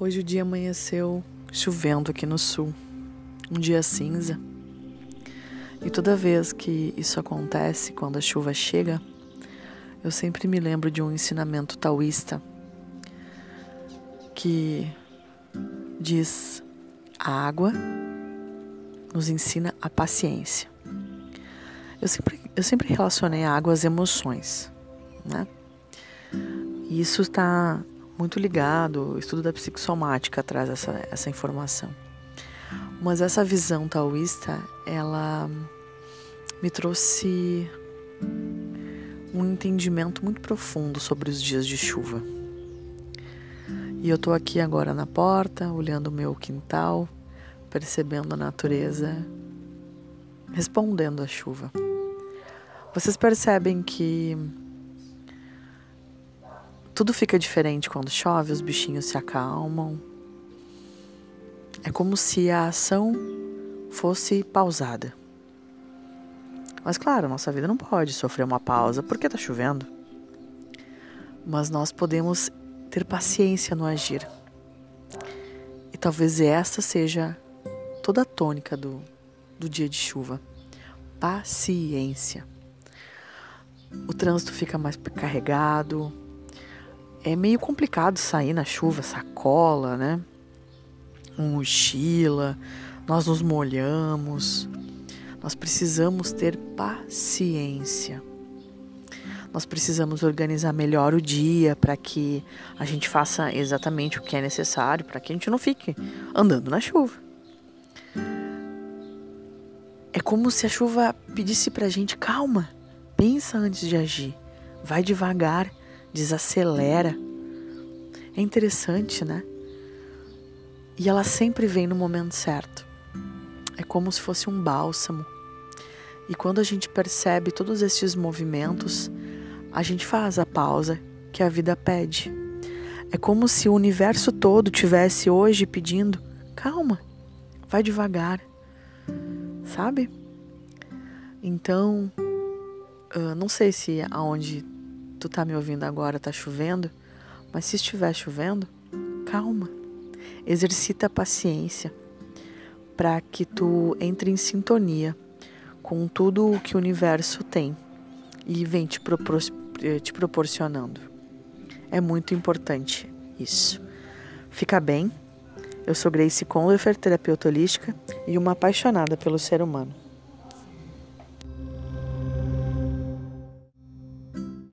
Hoje o dia amanheceu chovendo aqui no sul, um dia cinza. E toda vez que isso acontece, quando a chuva chega, eu sempre me lembro de um ensinamento taoísta que diz: a água nos ensina a paciência. Eu sempre, eu sempre relacionei a água às emoções, né? E isso está muito ligado, o estudo da psicossomática traz essa, essa informação. Mas essa visão taoísta, ela me trouxe um entendimento muito profundo sobre os dias de chuva. E eu estou aqui agora na porta, olhando o meu quintal, percebendo a natureza, respondendo à chuva. Vocês percebem que tudo fica diferente quando chove, os bichinhos se acalmam. É como se a ação fosse pausada. Mas claro, nossa vida não pode sofrer uma pausa porque está chovendo. Mas nós podemos ter paciência no agir. E talvez essa seja toda a tônica do, do dia de chuva. Paciência. O trânsito fica mais carregado, é meio complicado sair na chuva, sacola, né? Mochila, nós nos molhamos. Nós precisamos ter paciência. Nós precisamos organizar melhor o dia para que a gente faça exatamente o que é necessário, para que a gente não fique andando na chuva. É como se a chuva pedisse para a gente calma, pensa antes de agir, vai devagar desacelera. É interessante, né? E ela sempre vem no momento certo. É como se fosse um bálsamo. E quando a gente percebe todos esses movimentos, a gente faz a pausa que a vida pede. É como se o universo todo tivesse hoje pedindo: calma, vai devagar, sabe? Então, uh, não sei se aonde tu tá me ouvindo agora, tá chovendo, mas se estiver chovendo, calma. Exercita a paciência para que tu entre em sintonia com tudo o que o universo tem e vem te, propor eh, te proporcionando. É muito importante isso. Fica bem. Eu sou Grace Conlefer, terapeuta holística e uma apaixonada pelo ser humano.